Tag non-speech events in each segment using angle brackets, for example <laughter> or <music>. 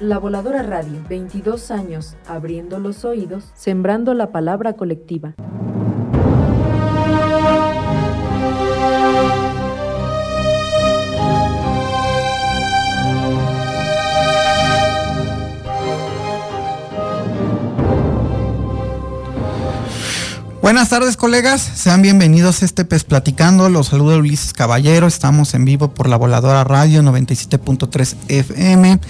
La Voladora Radio, 22 años, abriendo los oídos, sembrando la palabra colectiva. Buenas tardes colegas, sean bienvenidos a este PES Platicando, los saluda Ulises Caballero, estamos en vivo por la Voladora Radio 97.3 FM,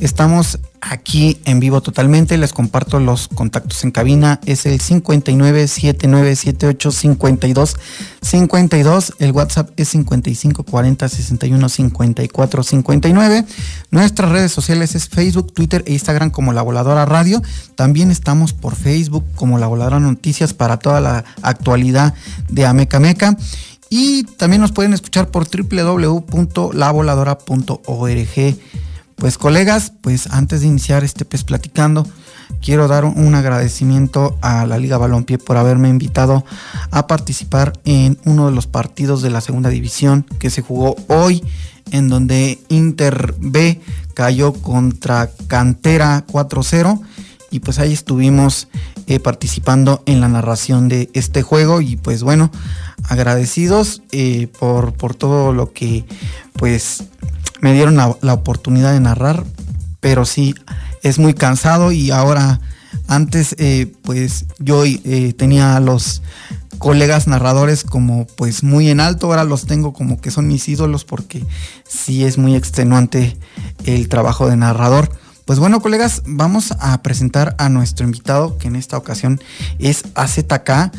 estamos aquí en vivo totalmente. Les comparto los contactos en cabina. Es el 5979785252. El WhatsApp es 5540615459. Nuestras redes sociales es Facebook, Twitter e Instagram como La Voladora Radio. También estamos por Facebook como La Voladora Noticias para toda la actualidad de Ameca Meca. Y también nos pueden escuchar por www.lavoladora.org pues colegas, pues antes de iniciar este pez platicando, quiero dar un agradecimiento a la Liga Balompié por haberme invitado a participar en uno de los partidos de la segunda división que se jugó hoy, en donde Inter B cayó contra Cantera 4-0 y pues ahí estuvimos eh, participando en la narración de este juego. Y pues bueno, agradecidos eh, por, por todo lo que pues me dieron la, oportunidad de narrar, pero sí, es muy cansado y ahora, antes eh, pues yo eh, tenía a los colegas narradores como pues muy en alto, ahora los tengo como que son mis ídolos porque sí es muy extenuante el trabajo de narrador. Pues bueno, colegas, vamos a presentar a nuestro invitado, que en esta ocasión es AZK.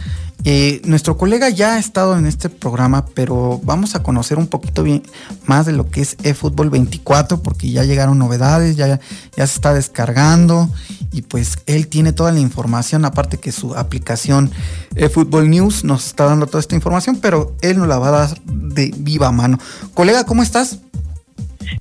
Eh, nuestro colega ya ha estado en este programa, pero vamos a conocer un poquito bien más de lo que es eFootball 24, porque ya llegaron novedades, ya, ya se está descargando y pues él tiene toda la información, aparte que su aplicación eFootball News nos está dando toda esta información, pero él nos la va a dar de viva mano. Colega, ¿cómo estás?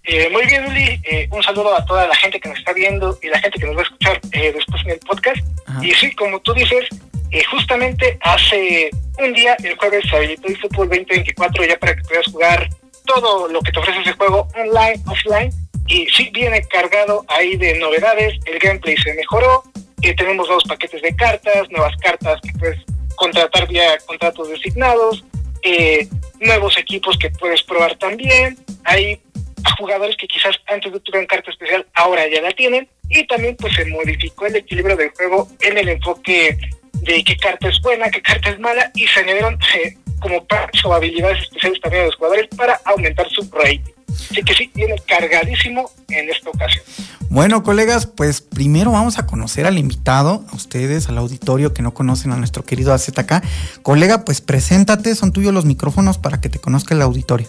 Eh, muy bien, Uli. Eh, un saludo a toda la gente que nos está viendo y la gente que nos va a escuchar después en el podcast. Y sí, como tú dices, eh, justamente hace un día, el jueves, se habilitó el Fútbol 2024 ya para que puedas jugar todo lo que te ofrece ese juego online, offline. Y sí viene cargado ahí de novedades. El gameplay se mejoró. Eh, tenemos nuevos paquetes de cartas, nuevas cartas que puedes contratar vía contratos designados, eh, nuevos equipos que puedes probar también. Hay jugadores que quizás antes no tuvieran carta especial, ahora ya la tienen. Y también pues se modificó el equilibrio del juego en el enfoque de qué carta es buena, qué carta es mala, y se añadieron eh, como parches o habilidades especiales también a los jugadores para aumentar su rating. Así que sí, viene cargadísimo en esta ocasión. Bueno, colegas, pues primero vamos a conocer al invitado, a ustedes, al auditorio que no conocen a nuestro querido AZK. Colega, pues preséntate, son tuyos los micrófonos para que te conozca el auditorio.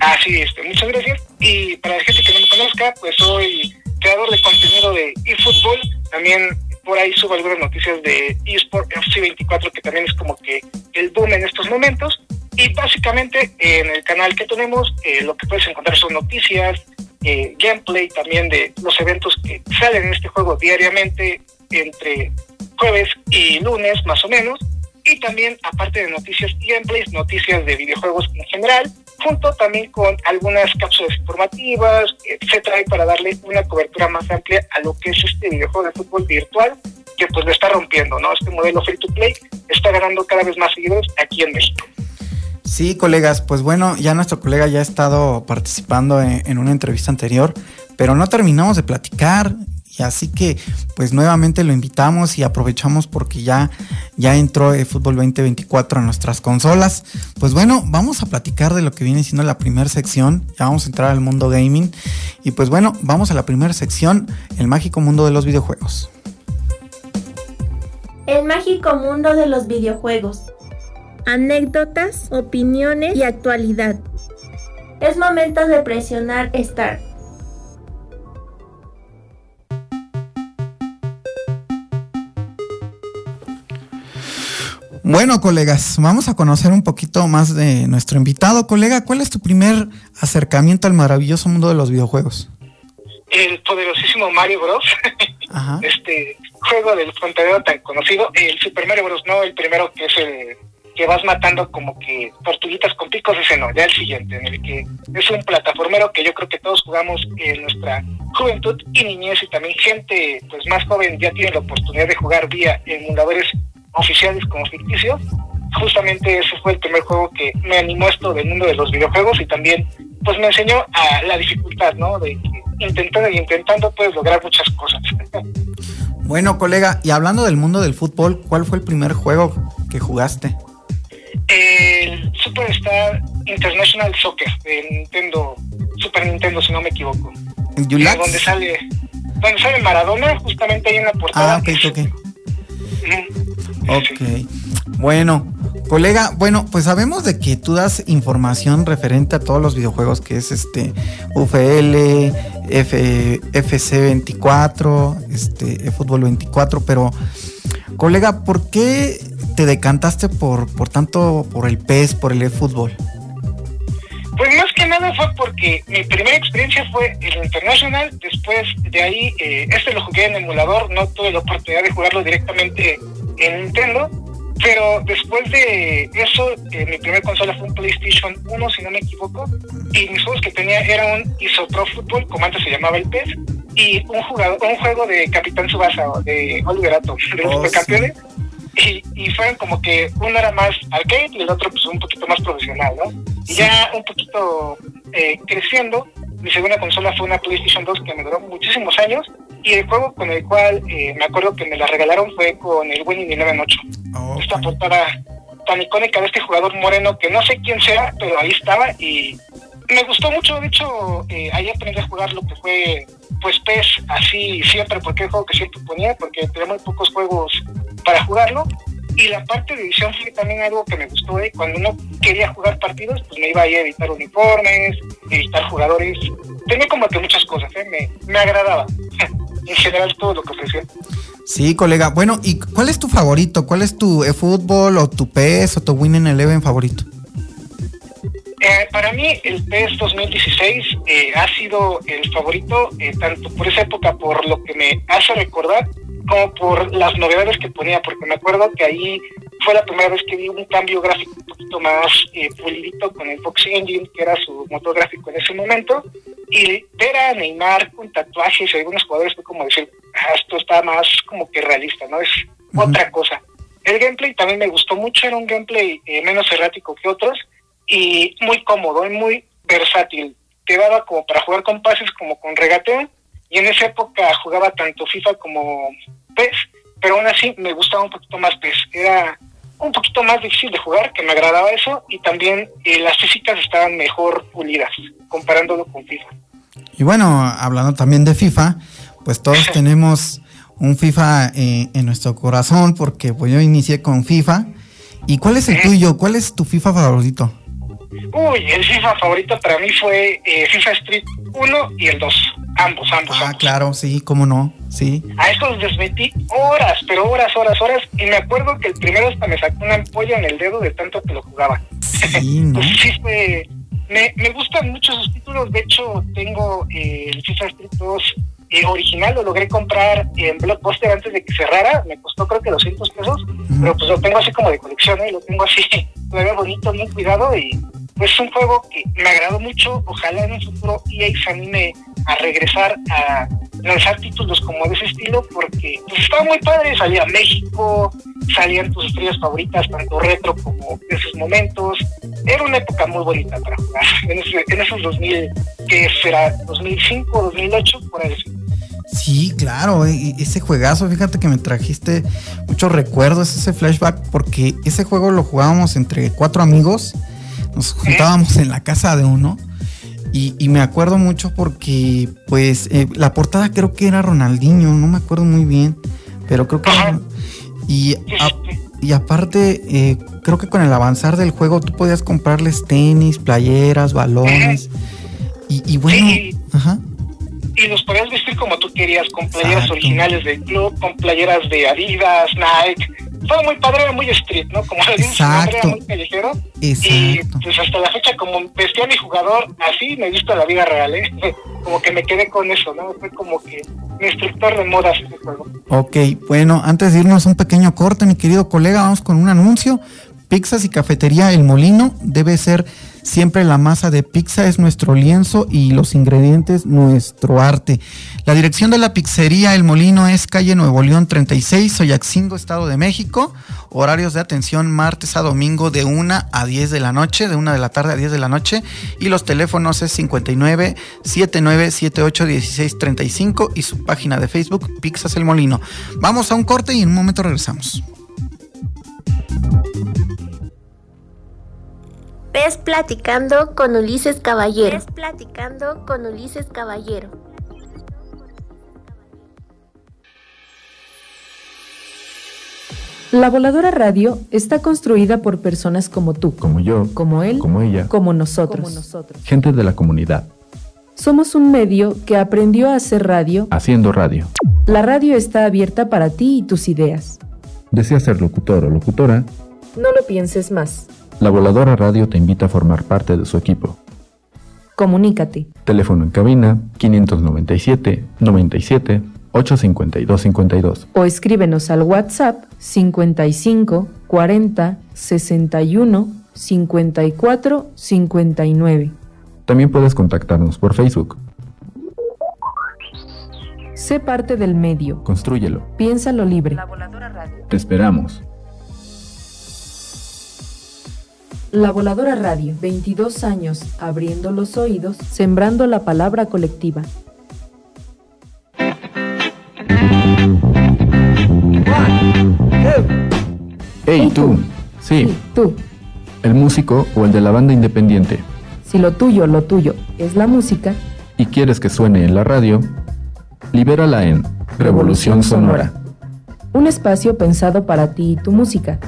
Ah, sí, este, muchas gracias. Y para la gente que no me conozca, pues soy creador de contenido de eFootball, también por ahí subo algunas noticias de eSport FC24, que también es como que el boom en estos momentos. Y básicamente en el canal que tenemos, eh, lo que puedes encontrar son noticias, eh, gameplay también de los eventos que salen en este juego diariamente entre jueves y lunes más o menos. Y también, aparte de noticias y gameplays, noticias de videojuegos en general, junto también con algunas cápsulas informativas, etcétera, para darle una cobertura más amplia a lo que es este videojuego de fútbol virtual que pues lo está rompiendo, ¿no? Este modelo free to play está ganando cada vez más seguidores aquí en México. Sí, colegas, pues bueno, ya nuestro colega ya ha estado participando en, una entrevista anterior, pero no terminamos de platicar. Y así que, pues nuevamente lo invitamos y aprovechamos porque ya, ya entró el Fútbol 2024 a nuestras consolas. Pues bueno, vamos a platicar de lo que viene siendo la primera sección. Ya vamos a entrar al mundo gaming. Y pues bueno, vamos a la primera sección, el mágico mundo de los videojuegos. El mágico mundo de los videojuegos. Anécdotas, opiniones y actualidad. Es momento de presionar Start. Bueno, colegas, vamos a conocer un poquito más de nuestro invitado. Colega, ¿cuál es tu primer acercamiento al maravilloso mundo de los videojuegos? El poderosísimo Mario Bros. <laughs> Este juego del fontanero tan conocido, el Super Mario Bros. No, el primero que es el que vas matando como que tortuguitas con picos, ese no, ya el siguiente, en el que es un plataformero que yo creo que todos jugamos en nuestra juventud y niñez y también gente pues más joven ya tiene la oportunidad de jugar vía emuladores oficiales como ficticios. Justamente ese fue el primer juego que me animó esto del mundo de los videojuegos y también pues me enseñó a la dificultad, ¿no? De que intentando y intentando puedes lograr muchas cosas. <laughs> Bueno, colega, y hablando del mundo del fútbol, ¿cuál fue el primer juego que jugaste? el Superstar International Soccer de Nintendo, Super Nintendo, si no me equivoco. donde sale, donde sale Maradona, justamente ahí en la portada. Ah, ok, ok. Ok. Bueno, colega, bueno, pues sabemos de que tú das información referente a todos los videojuegos que es este UFL, F, FC24, este Fútbol 24, pero colega, ¿por qué te decantaste por, por tanto por el PES, por el eFootball? Pues más que nada fue porque mi primera experiencia fue el International, después de ahí, eh, este lo jugué en emulador, no tuve la oportunidad de jugarlo directamente en Nintendo, pero después de eso, eh, mi primera consola fue un PlayStation 1, si no me equivoco, y mis juegos que tenía eran un Pro Football, como antes se llamaba el PES, y un, jugador, un juego de Capitán Subasa, de Oliver Atom, de los oh, supercampeones y, y fueron como que uno era más arcade y el otro pues un poquito más profesional, ¿no? Y ya un poquito eh, creciendo, mi segunda consola fue una PlayStation 2 que me duró muchísimos años y el juego con el cual eh, me acuerdo que me la regalaron fue con el Winning Eleven 8. Esta portada tan icónica de este jugador moreno que no sé quién sea, pero ahí estaba y me gustó mucho, de hecho, eh, ahí aprendí a jugar lo que fue pues PES así siempre, porque el juego que siempre ponía, porque tenía muy pocos juegos para jugarlo. Y la parte de edición fue también algo que me gustó. ¿eh? Cuando uno quería jugar partidos, pues me iba ahí a editar uniformes, editar jugadores. Tenía como que muchas cosas, ¿eh? me, me agradaba. <laughs> en general todo lo que ofrecía. Sí, colega. Bueno, ¿y cuál es tu favorito? ¿Cuál es tu eFootball o tu PES o tu Winning Eleven favorito? Eh, para mí el PES 2016 eh, ha sido el favorito, eh, tanto por esa época, por lo que me hace recordar, como por las novedades que ponía, porque me acuerdo que ahí fue la primera vez que vi un cambio gráfico un poquito más pulidito con el Fox Engine, que era su motor gráfico en ese momento, y ver a Neymar con tatuajes y algunos jugadores fue como decir, ah, esto está más como que realista, ¿no? Es otra cosa. El gameplay también me gustó mucho, era un gameplay menos errático que otros, y muy cómodo y muy versátil. Te daba como para jugar con pases como con regateo y en esa época jugaba tanto FIFA como PES, pero aún así me gustaba un poquito más PES. Era un poquito más difícil de jugar, que me agradaba eso y también eh, las físicas estaban mejor pulidas comparándolo con FIFA. Y bueno, hablando también de FIFA, pues todos <laughs> tenemos un FIFA eh, en nuestro corazón porque pues yo inicié con FIFA. ¿Y cuál es el tuyo? ¿Cuál es tu FIFA favorito? Uy, el FIFA favorito para mí fue eh, FIFA Street 1 y el 2. Ambos, ambos. Ah, claro, sí, cómo no, sí. A estos les metí horas, pero horas, horas, horas. Y me acuerdo que el primero hasta me sacó una ampolla en el dedo de tanto que lo jugaba. Sí, <laughs> ¿no? sí, fue, me, me gustan mucho sus títulos. De hecho, tengo eh, el FIFA Street 2 eh, original lo logré comprar en Blockbuster antes de que cerrara, me costó creo que 200 pesos, pero pues lo tengo así como de colección, ¿eh? lo tengo así <laughs> todavía bonito, bien cuidado y pues es un juego que me agradó mucho, ojalá en un futuro EA se anime a regresar a lanzar títulos como de ese estilo porque pues estaba muy padre, salía México, salían tus estrellas favoritas, tanto retro como de esos momentos, era una época muy bonita para jugar, en, en esos 2000, que será 2005, 2008, por ahí. Sí, claro, ese juegazo, fíjate que me trajiste muchos recuerdos, ese flashback, porque ese juego lo jugábamos entre cuatro amigos, nos juntábamos en la casa de uno, y, me acuerdo mucho porque, pues, eh, la portada creo que era Ronaldinho, no me acuerdo muy bien, pero creo que era... Y, y aparte, eh, creo que con el avanzar del juego tú podías comprarles tenis, playeras, balones, y, y bueno, ajá. Y los podías vestir como tú querías, con playeras originales del club, con playeras de Adidas, Nike, fue muy padre, muy street, ¿no? Como le dice era muy callejero. Y pues hasta la fecha, como vestía mi jugador así, me he visto la vida real, ¿eh? <laughs> como que me quedé con eso, ¿no? Fue como que mi instructor de modas ese juego. Ok, bueno, antes de irnos un pequeño corte, mi querido colega, vamos con un anuncio. Pizzas y Cafetería El Molino debe ser siempre la masa de pizza es nuestro lienzo y los ingredientes nuestro arte. La dirección de la pizzería El Molino es calle Nuevo León 36, Soyaxingo, Estado de México. Horarios de atención martes a domingo de 1 a 10 de la noche, de 1 de la tarde a 10 de la noche. Y los teléfonos es 59 79 78 16 35 y su página de Facebook Pizzas El Molino. Vamos a un corte y en un momento regresamos. Ves platicando con Ulises Caballero. Ves platicando con Ulises Caballero. La Voladora Radio está construida por personas como tú, como yo, como él, como ella, como nosotros, como nosotros. gente de la comunidad. Somos un medio que aprendió a hacer radio haciendo radio. La radio está abierta para ti y tus ideas. ¿Deseas ser locutor o locutora? No lo pienses más. La Voladora Radio te invita a formar parte de su equipo. Comunícate. Teléfono en cabina 597 97 852 52. O escríbenos al WhatsApp 55 40 61 54 59. También puedes contactarnos por Facebook. Sé parte del medio. Construyelo. Piénsalo libre. La Voladora Radio. Te esperamos. La Voladora Radio, 22 años abriendo los oídos, sembrando la palabra colectiva. Hey, tú. Sí. Tú. El músico o el de la banda independiente. Si lo tuyo, lo tuyo es la música. Y quieres que suene en la radio, libérala en Revolución Sonora. Un espacio pensado para ti y tu música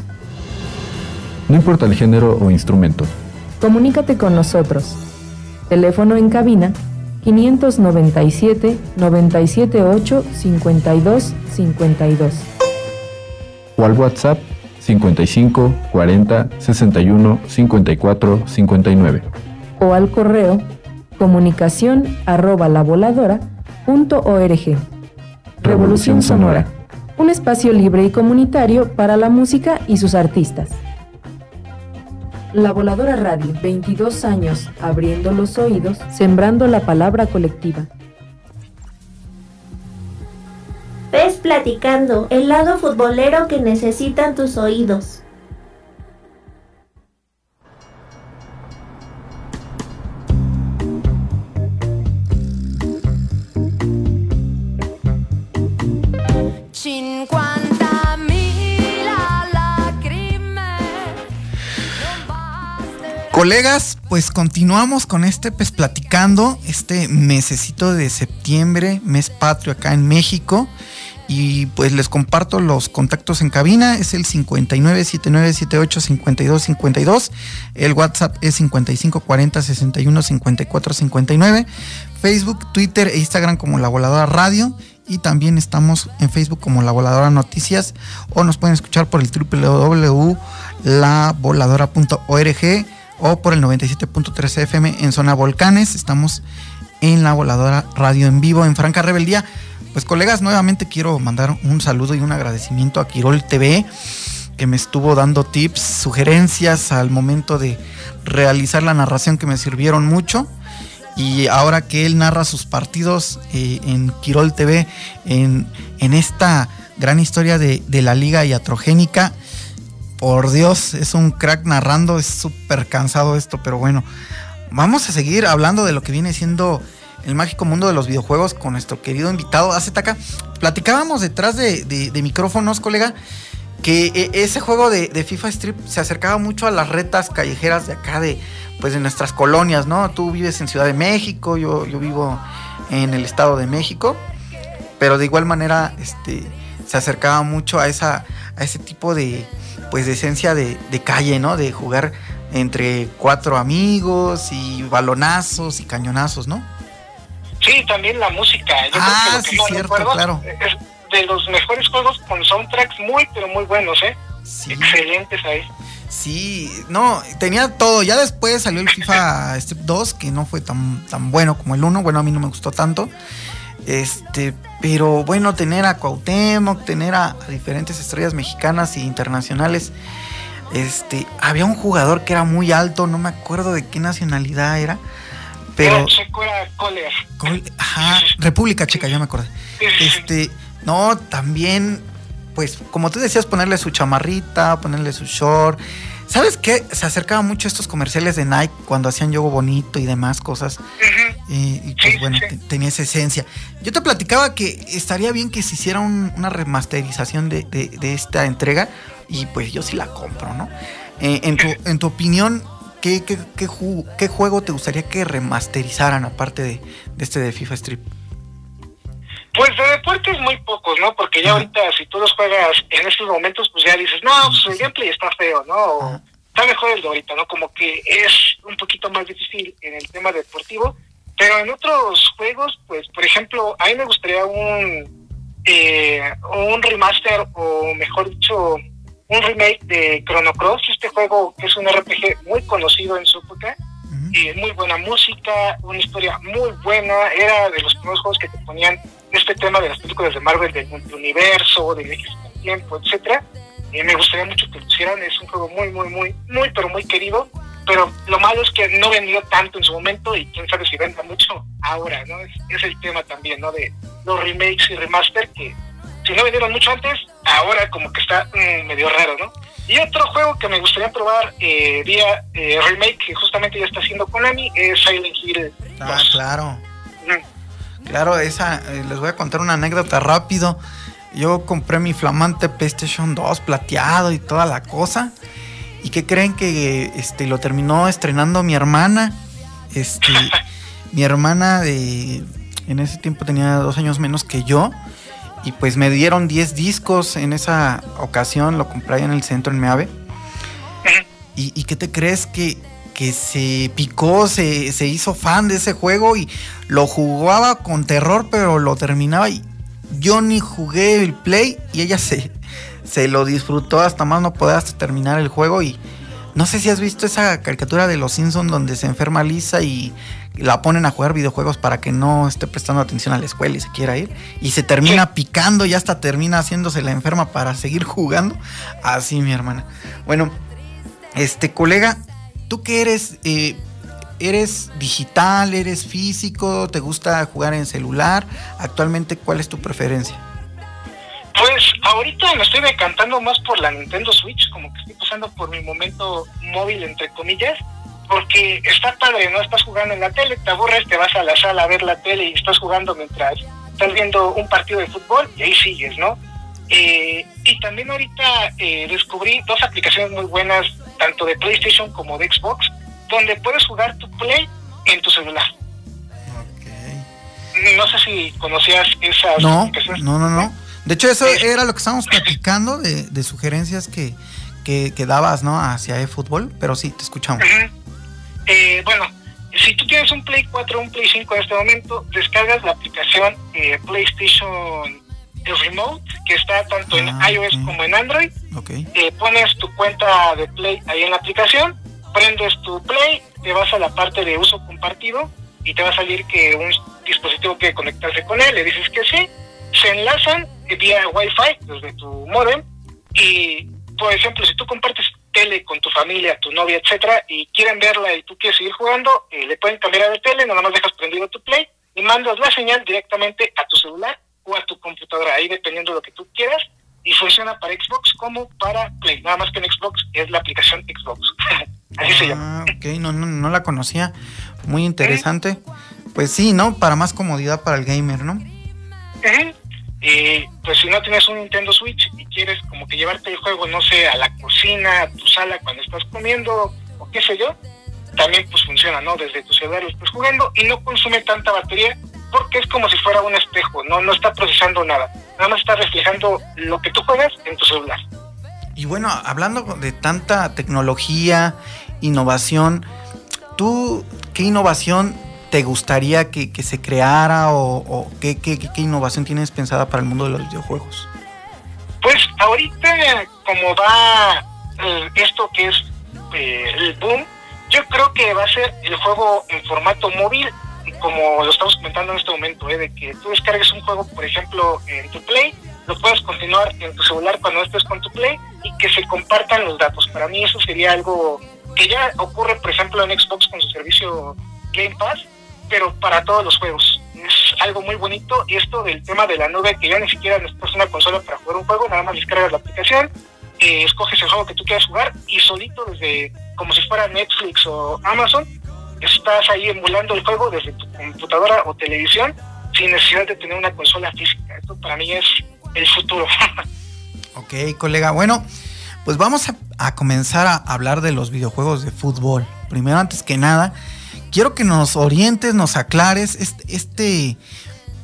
no importa el género o instrumento. Comunícate con nosotros. Teléfono en cabina 597 978 52 52. O al WhatsApp 55 40 61 54 59. O al correo comunicación arroba la voladora punto org. Revolución Sonora. Un espacio libre y comunitario para la música y sus artistas. La Voladora Radio, 22 años abriendo los oídos, sembrando la palabra colectiva. Ves platicando, el lado futbolero que necesitan tus oídos. Colegas, pues continuamos con este pues platicando este mesecito de septiembre, mes patrio acá en México. Y pues les comparto los contactos en cabina, es el 5979785252, el WhatsApp es 5540615459, Facebook, Twitter e Instagram como La Voladora Radio. Y también estamos en Facebook como La Voladora Noticias. O nos pueden escuchar por el www.lavoladora.org o por el 97.3 FM en zona Volcanes. Estamos en la voladora radio en vivo en Franca Rebeldía. Pues colegas, nuevamente quiero mandar un saludo y un agradecimiento a Quirol TV que me estuvo dando tips, sugerencias al momento de realizar la narración que me sirvieron mucho. Y ahora que él narra sus partidos eh, en Quirol TV, en, esta gran historia de, de la Liga Iatrogénica, por Dios, es un crack narrando, es súper cansado esto, pero bueno, vamos a seguir hablando de lo que viene siendo el mágico mundo de los videojuegos con nuestro querido invitado Azetaca. Platicábamos detrás de, micrófonos, colega, que e, ese juego de, FIFA Strip se acercaba mucho a las retas callejeras de acá, de, pues de nuestras colonias, ¿no? Tú vives en Ciudad de México, yo, yo vivo en el Estado de México, pero de igual manera este, se acercaba mucho a, esa, a ese tipo de, pues de esencia de, calle, ¿no? De jugar entre cuatro amigos y balonazos y cañonazos, ¿no? Sí, también la música. ah, sí, cierto, claro. Es de los mejores juegos con soundtracks muy, pero muy buenos, ¿eh? Excelentes ahí. Sí, no, tenía todo. Ya después salió el FIFA 2, que no fue tan, tan bueno como el 1. Bueno, a mí no me gustó tanto. Este, pero bueno, tener a Cuauhtémoc, tener a, diferentes estrellas mexicanas e internacionales. Este, había un jugador que era muy alto, no me acuerdo de qué nacionalidad era, pero Checo era ajá, República Checa, ya me acordé. Este, no, también pues como tú decías ponerle su chamarrita, ponerle su short. ¿Sabes qué? Se acercaba mucho a estos comerciales de Nike cuando hacían yogo bonito y demás cosas. Y, pues bueno, tenía esa esencia. Yo te platicaba que estaría bien que se hiciera una remasterización de, esta entrega y pues yo sí la compro, ¿no? Eh, en, tu, en tu opinión, ¿qué, qué, qué, juego te gustaría que remasterizaran aparte de, de este de FIFA Strip? Pues de deportes muy pocos, ¿no? Porque ya ahorita si tú los juegas en estos momentos, pues ya dices, no, pues el gameplay está feo, ¿no? está mejor el de ahorita, ¿no? Como que es un poquito más difícil en el tema deportivo. Pero en otros juegos, pues, por ejemplo, a mí me gustaría un, eh, un remaster o mejor dicho, un remake de Chrono Cross, este juego que es un RPG muy conocido en su época, y muy buena música, una historia muy buena, era de los primeros juegos que te ponían este tema de las películas de Marvel, del universo, del tiempo, etcétera. y me gustaría mucho que lo hicieran, es un juego muy, muy, muy, muy, pero muy querido, pero lo malo es que no vendió tanto en su momento y quién sabe si venda mucho ahora, ¿no? Es, el tema también, ¿no? De los remakes y remaster que si no vendieron mucho antes, ahora como que está mm, medio raro, ¿no? Y otro juego que me gustaría probar eh, vía eh, remake que justamente ya está haciendo Konami es Silent Hill. Ah, claro. Claro, esa, eh, les voy a contar una anécdota rápido. Yo compré mi flamante PlayStation 2 plateado y toda la cosa. ¿Y qué creen que este, lo terminó estrenando mi hermana? Este, <laughs> mi hermana de. En ese tiempo tenía dos años menos que yo. Y pues me dieron 10 discos en esa ocasión. Lo compré ahí en el centro en Meave. ¿Y, y qué te crees que que se picó, se, se, hizo fan de ese juego y lo jugaba con terror, pero lo terminaba y yo ni jugué el play y ella se, se lo disfrutó hasta más no poder hasta terminar el juego y no sé si has visto esa caricatura de los Simpsons donde se enferma Lisa y la ponen a jugar videojuegos para que no esté prestando atención a la escuela y se quiera ir y se termina picando y hasta termina haciéndose la enferma para seguir jugando. Así mi hermana. Bueno, este colega, ¿Tú qué eres? Eh, ¿Eres digital? ¿Eres físico? ¿Te gusta jugar en celular? Actualmente, ¿cuál es tu preferencia? Pues ahorita me estoy decantando más por la Nintendo Switch, como que estoy pasando por mi momento móvil, entre comillas, porque está padre, ¿no? Estás jugando en la tele, te aburres, te vas a la sala a ver la tele y estás jugando mientras estás viendo un partido de fútbol y ahí sigues, ¿no? Eh, y también ahorita eh, descubrí dos aplicaciones muy buenas tanto de PlayStation como de Xbox, donde puedes jugar tu Play en tu celular. No sé si conocías esas no, No, no, no. De hecho, eso era lo que estábamos platicando de, sugerencias que, que, dabas, ¿no? Hacia eFootball, pero sí, te escuchamos. Eh, bueno, si tú tienes un Play 4 o un Play 5 en este momento, descargas la aplicación eh, PlayStation el remote que está tanto en ah, iOS como en Android. Eh, pones tu cuenta de Play ahí en la aplicación, prendes tu Play, te vas a la parte de uso compartido y te va a salir que un dispositivo quiere conectarse con él, le dices que sí, se enlazan vía Wi-Fi desde tu modem y, por ejemplo, si tú compartes tele con tu familia, tu novia, etcétera, y quieren verla y tú quieres seguir jugando, eh, le pueden cambiar de tele, nada más dejas prendido tu Play y mandas la señal directamente a tu celular a tu computadora, ahí dependiendo de lo que tú quieras, y funciona para Xbox como para Play. Nada más que en Xbox es la aplicación Xbox. <laughs> Así se llama. Ah, ok, no, no, no la conocía. Muy interesante. Pues sí, ¿no? Para más comodidad para el gamer, ¿no? Y pues si no tienes un Nintendo Switch y quieres como que llevarte el juego, no sé, a la cocina, a tu sala cuando estás comiendo o qué sé yo, también pues funciona, ¿no? Desde tu celular estás jugando y no consume tanta batería porque es como si fuera un espejo, no, no está procesando nada, nada más está reflejando lo que tú juegas en tu celular. Y bueno, hablando de tanta tecnología, innovación, ¿tú qué innovación te gustaría que, se creara o, qué, innovación tienes pensada para el mundo de los videojuegos? Pues ahorita como va eh, esto que es eh, el boom, yo creo que va a ser el juego en formato móvil, como lo estamos comentando en este momento, ¿eh? de que tú descargues un juego, por ejemplo, en tu Play, lo puedes continuar en tu celular cuando estés con tu Play y que se compartan los datos. Para mí eso sería algo que ya ocurre, por ejemplo, en Xbox con su servicio Game Pass, pero para todos los juegos. Es algo muy bonito. Esto del tema de la nube, que ya ni siquiera necesitas una consola para jugar un juego, nada más descargas la aplicación, eh, escoges el juego que tú quieras jugar y solito desde como si fuera Netflix o Amazon, estás ahí emulando el juego desde tu computadora o televisión sin necesidad de tener una consola física. Esto para mí es el futuro. <laughs> ok, colega. Bueno, pues vamos a, comenzar a hablar de los videojuegos de fútbol. Primero, antes que nada, quiero que nos orientes, nos aclares este,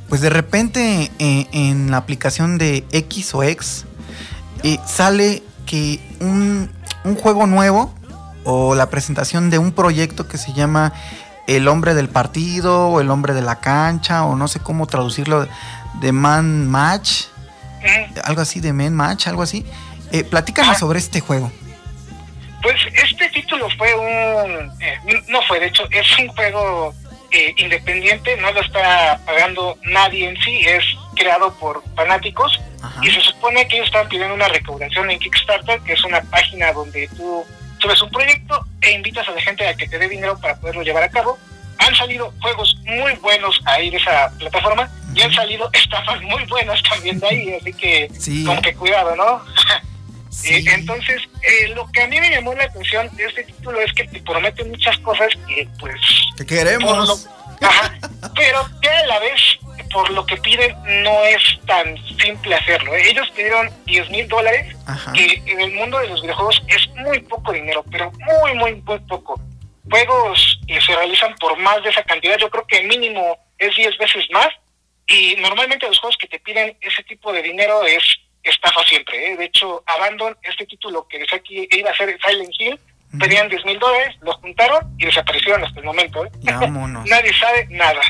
pues de repente eh, en, la aplicación de X o X eh, sale que un, un, juego nuevo o la presentación de un proyecto que se llama El hombre del partido o el hombre de la cancha o no sé cómo traducirlo de Man Match, algo así de Man Match, algo así. Eh, platícanos sobre este juego. Pues este título fue un, eh, no fue, de hecho, es un juego eh, independiente, no lo está pagando nadie en sí, es creado por fanáticos y se supone que ellos están pidiendo una recaudación en Kickstarter, que es una página donde tú subes un proyecto e invitas a la gente a que te dé dinero para poderlo llevar a cabo. Han salido juegos muy buenos ahí de esa plataforma y han salido estafas muy buenas también de ahí, así que con que cuidado, ¿no? <laughs> Eh, entonces, eh, lo que a mí me llamó la atención de este título es que te promete muchas cosas que, pues... Que queremos. pero que a la vez, por lo que piden, no es tan simple hacerlo. ¿eh? Ellos pidieron 10 mil dólares, que en el mundo de los videojuegos es muy poco dinero, pero muy, muy, muy poco. Juegos que se realizan por más de esa cantidad, yo creo que mínimo es 10 veces más. Y normalmente los juegos que te piden ese tipo de dinero es estafa siempre. ¿eh? De hecho, Abandon, este título que decía aquí iba a ser Silent Hill, pedían 10 mil dólares, los juntaron y desaparecieron hasta el momento. ¿eh? <laughs> Nadie sabe nada.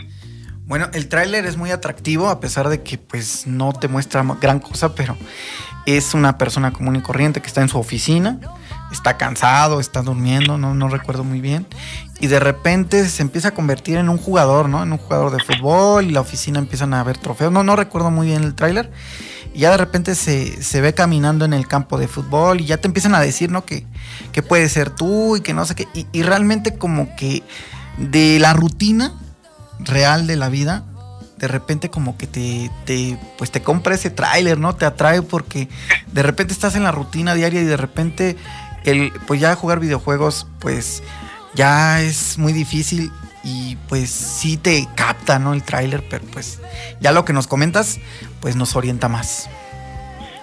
Bueno, el tráiler es muy atractivo a pesar de que pues no te muestra gran cosa, pero es una persona común y corriente que está en su oficina, está cansado, está durmiendo, no, no recuerdo muy bien, y de repente se empieza a convertir en un jugador, ¿no? En un jugador de fútbol y la oficina empiezan a ver trofeos, no, no recuerdo muy bien el tráiler ya de repente se, ve caminando en el campo de fútbol y ya te empiezan a decir, ¿no? Que, que puede ser tú y que no sé qué. Y, realmente como que de la rutina real de la vida, de repente como que te, te pues te compra ese tráiler, ¿no? Te atrae porque de repente estás en la rutina diaria y de repente el, pues ya jugar videojuegos, pues ya es muy difícil y pues sí te capta, ¿no? El tráiler, pero pues ya lo que nos comentas, pues nos orienta más.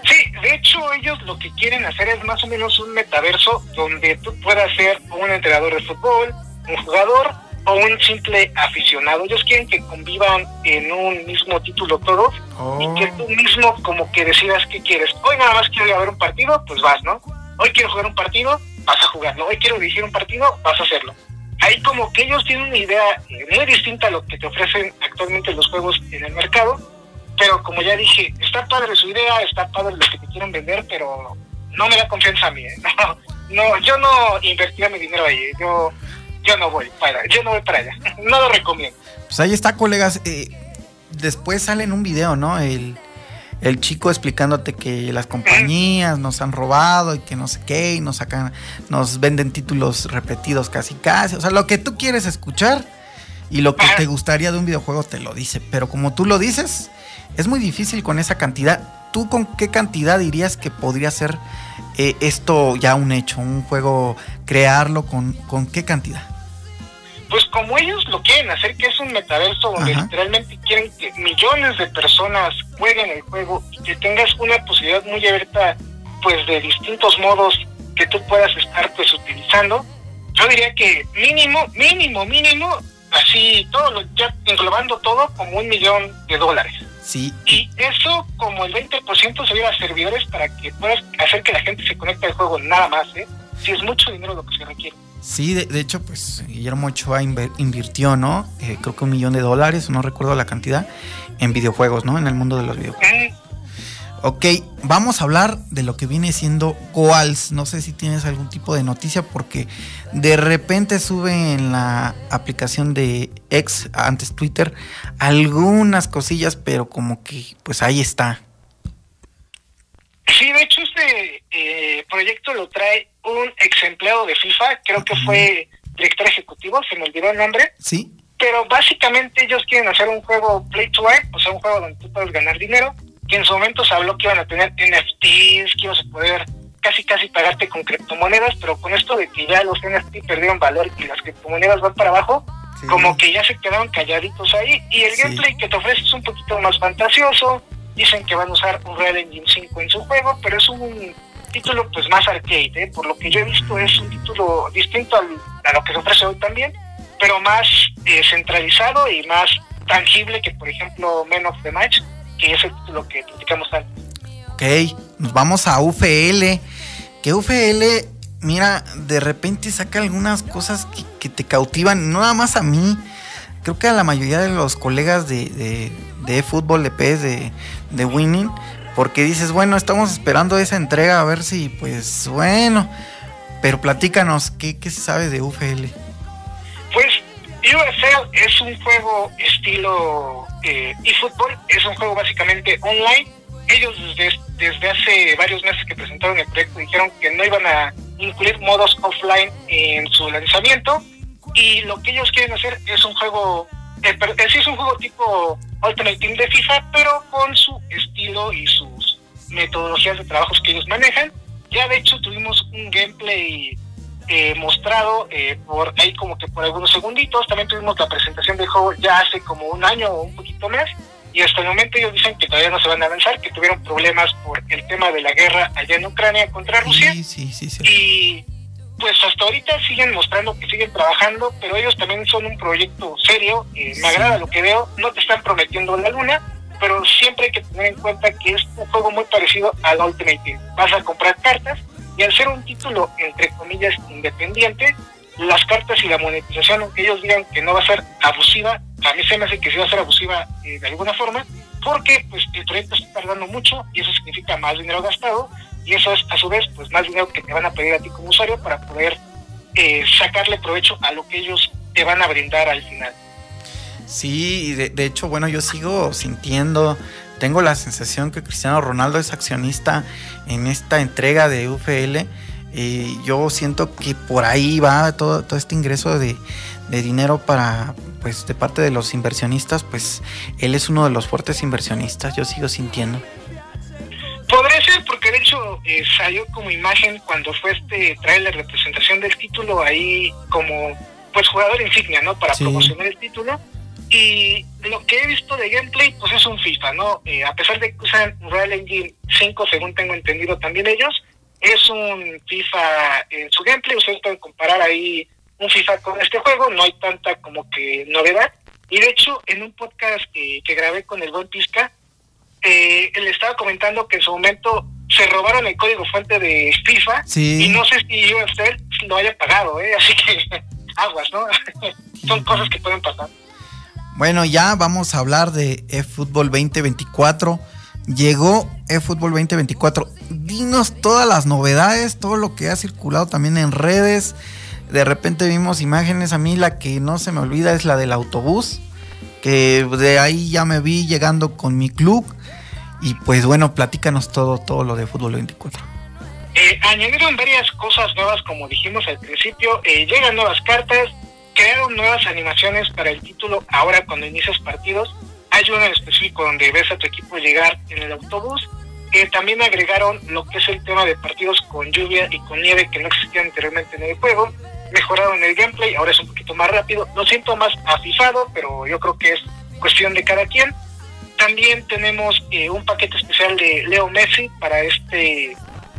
Sí, de hecho ellos lo que quieren hacer es más o menos un metaverso donde tú puedas ser un entrenador de fútbol, un jugador o un simple aficionado. Ellos quieren que convivan en un mismo título todos y que oh. tú mismo como que decidas qué quieres. Hoy nada más quiero ir a ver un partido, pues vas, ¿no? Hoy quiero jugar un partido, vas a jugarlo. Hoy quiero dirigir un partido, vas a hacerlo ahí como que ellos tienen una idea muy distinta a lo que te ofrecen actualmente los juegos en el mercado, pero como ya dije, está padre su idea, está padre lo que te quieren vender, pero no me da confianza a mí, ¿eh? <laughs> no, yo no invertiría mi dinero ahí, yo, yo no voy para, yo no voy para allá, <laughs> no lo recomiendo. Pues ahí está, colegas, eh, después sale en un video, ¿no? El el chico explicándote que las compañías nos han robado y que no sé qué, y nos sacan, nos venden títulos repetidos casi casi. O sea, lo que tú quieres escuchar y lo que te gustaría de un videojuego te lo dice. Pero como tú lo dices, es muy difícil con esa cantidad. ¿Tú con qué cantidad dirías que podría ser eh, esto ya un hecho? Un juego, crearlo con, con qué cantidad? Como ellos lo quieren hacer, que es un metaverso donde literalmente quieren que millones de personas jueguen el juego y que tengas una posibilidad muy abierta, pues de distintos modos que tú puedas estar pues utilizando, yo diría que mínimo, mínimo, mínimo, así todo, lo, ya englobando todo, como un millón de dólares. Sí. Y eso como el 20% sería a servidores para que puedas hacer que la gente se conecte al juego nada más, ¿eh? Si es mucho dinero lo que se requiere. Sí, de, hecho, pues Guillermo Ochoa invirtió, ¿no? Eh, creo que un millón de dólares, no recuerdo la cantidad, en videojuegos, ¿no? En el mundo de los videojuegos. Ok, vamos a hablar de lo que viene siendo Coals. No sé si tienes algún tipo de noticia porque de repente sube en la aplicación de X, antes Twitter, algunas cosillas, pero como que pues ahí está. Sí, de hecho este eh, proyecto lo trae un ex empleado de FIFA, creo que fue director ejecutivo, se me olvidó el nombre. Sí. Pero básicamente ellos quieren hacer un juego play to earn, o sea, un juego donde tú puedes ganar dinero que en su momento se habló que iban a tener NFTs, que ibas a poder casi casi pagarte con criptomonedas, pero con esto de que ya los NFT perdieron valor y las criptomonedas van para abajo, como que ya se quedaron calladitos ahí. Y el gameplay que te ofrece es un poquito más fantasioso. Dicen que van a usar un Red Engine 5 en su juego, pero es un título pues más arcade. ¿eh? Por lo que yo he visto es un título distinto al, a lo que se ofrece hoy también, pero más eh, centralizado y más tangible que por ejemplo Men of the Match que es lo que platicamos antes. Ok, nos vamos a UFL. Que UFL, mira, de repente saca algunas cosas que, te cautivan, nada más a mí, creo que a la mayoría de los colegas de, de, fútbol, de PES, de, de Winning, porque dices, bueno, estamos esperando esa entrega a ver si, pues, bueno, pero platícanos, ¿qué, qué se sabe de UFL? Pues UFL es un juego estilo eh, eFootball, es un juego básicamente online. Ellos desde, desde hace varios meses que presentaron el proyecto dijeron que no iban a incluir modos offline en su lanzamiento y lo que ellos quieren hacer es un juego, eh, sí es un juego tipo Ultimate Team de FIFA, pero con su estilo y sus metodologías de trabajos que ellos manejan. Ya de hecho tuvimos un gameplay eh, mostrado eh, por ahí como que por algunos segunditos. También tuvimos la presentación del juego ya hace como un año o un poquito más. Y hasta el momento ellos dicen que todavía no se van a avanzar, que tuvieron problemas por el tema de la guerra allá en Ucrania contra Rusia. y pues hasta ahorita siguen mostrando que siguen trabajando, pero ellos también son un proyecto serio. Eh, me agrada lo que veo. No te están prometiendo la luna, pero siempre hay que tener en cuenta que es un juego muy parecido al Ultimate Team. Vas a comprar cartas y al ser un título, entre comillas, independiente, las cartas y la monetización, aunque ellos digan que no va a ser abusiva, a mí se me hace que sí va a ser abusiva eh, de alguna forma, porque pues el proyecto está tardando mucho y eso significa más dinero gastado y eso es a su vez pues más dinero que te van a pedir a ti como usuario para poder eh, sacarle provecho a lo que ellos te van a brindar al final. Sí, de, de hecho, bueno, yo sigo sintiendo tengo la sensación que Cristiano Ronaldo es accionista en esta entrega de UFL. Y yo siento que por ahí va todo, todo este ingreso de, dinero para, pues, de parte de los inversionistas, pues él es uno de los fuertes inversionistas, yo sigo sintiendo. Podría ser, de eh, salió como imagen cuando fue este trailer de presentación del título ahí como pues jugador insignia, ¿no? Para promocionar el título. Y lo que he visto de gameplay, pues es un FIFA, ¿no? Eh, a pesar de que usan Real Engine 5, según tengo entendido también ellos, es un FIFA en su gameplay. Ustedes pueden comparar ahí un FIFA con este juego, no hay tanta como que novedad. Y de hecho, en un podcast que, grabé con el buen Pisca, eh, él estaba comentando que en su momento se robaron el código fuente de FIFA y no sé si usted lo haya pagado, ¿eh? <laughs> así que aguas, ¿no? <laughs> Son cosas que pueden pasar. Bueno, ya vamos a hablar de eFootball 2024. Llegó eFootball 2024. Dinos todas las novedades, todo lo que ha circulado también en redes. De repente vimos imágenes. A mí la que no se me olvida es la del autobús. Que de ahí ya me vi llegando con mi club. Y pues bueno, platícanos todo, todo lo de Fútbol 24. Eh, añadieron varias cosas nuevas, como dijimos al principio. Eh, llegan nuevas cartas, crearon nuevas animaciones para el título ahora cuando inicias partidos. Hay uno en específico donde ves a tu equipo llegar en el autobús. que también agregaron lo que es el tema de partidos con lluvia y con nieve que no existían anteriormente en el juego. Mejoraron el gameplay, ahora es un poquito más rápido. Lo siento más afifado, pero yo creo que es cuestión de cada quien. También tenemos eh, un paquete especial de Leo Messi para este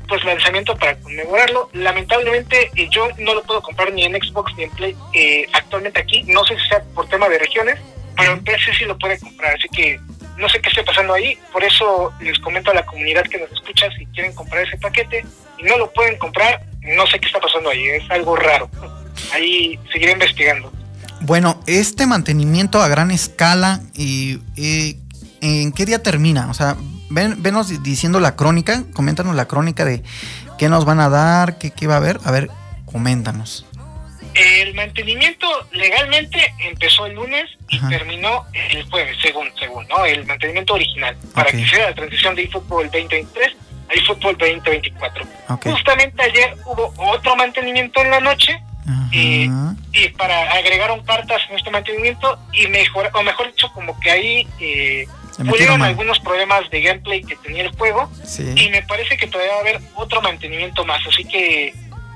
pues lanzamiento para conmemorarlo. Lamentablemente eh, yo no lo puedo comprar ni en Xbox ni en Play eh, actualmente aquí. No sé si sea por tema de regiones, pero en PC sí lo puede comprar. Así que no sé qué esté pasando ahí. Por eso les comento a la comunidad que nos escucha si quieren comprar ese paquete y no lo pueden comprar. No sé qué está pasando ahí. Es algo raro. ahí seguiré investigando. Bueno, este mantenimiento a gran escala, y, ¿en qué día termina? O sea, ven, venos diciendo la crónica, coméntanos la crónica de qué nos van a dar, qué, qué va a haber. A ver, coméntanos. El mantenimiento legalmente empezó el lunes y terminó el jueves, según, según, ¿no? El mantenimiento original, para que sea la transición de eFootball 2023 a eFootball 2024. Justamente ayer hubo otro mantenimiento en la noche y, y, para agregaron cartas en este mantenimiento y mejor, o mejor dicho, como que ahí eh, pudieron algunos problemas de gameplay que tenía el juego y me parece que todavía va a haber otro mantenimiento más, así que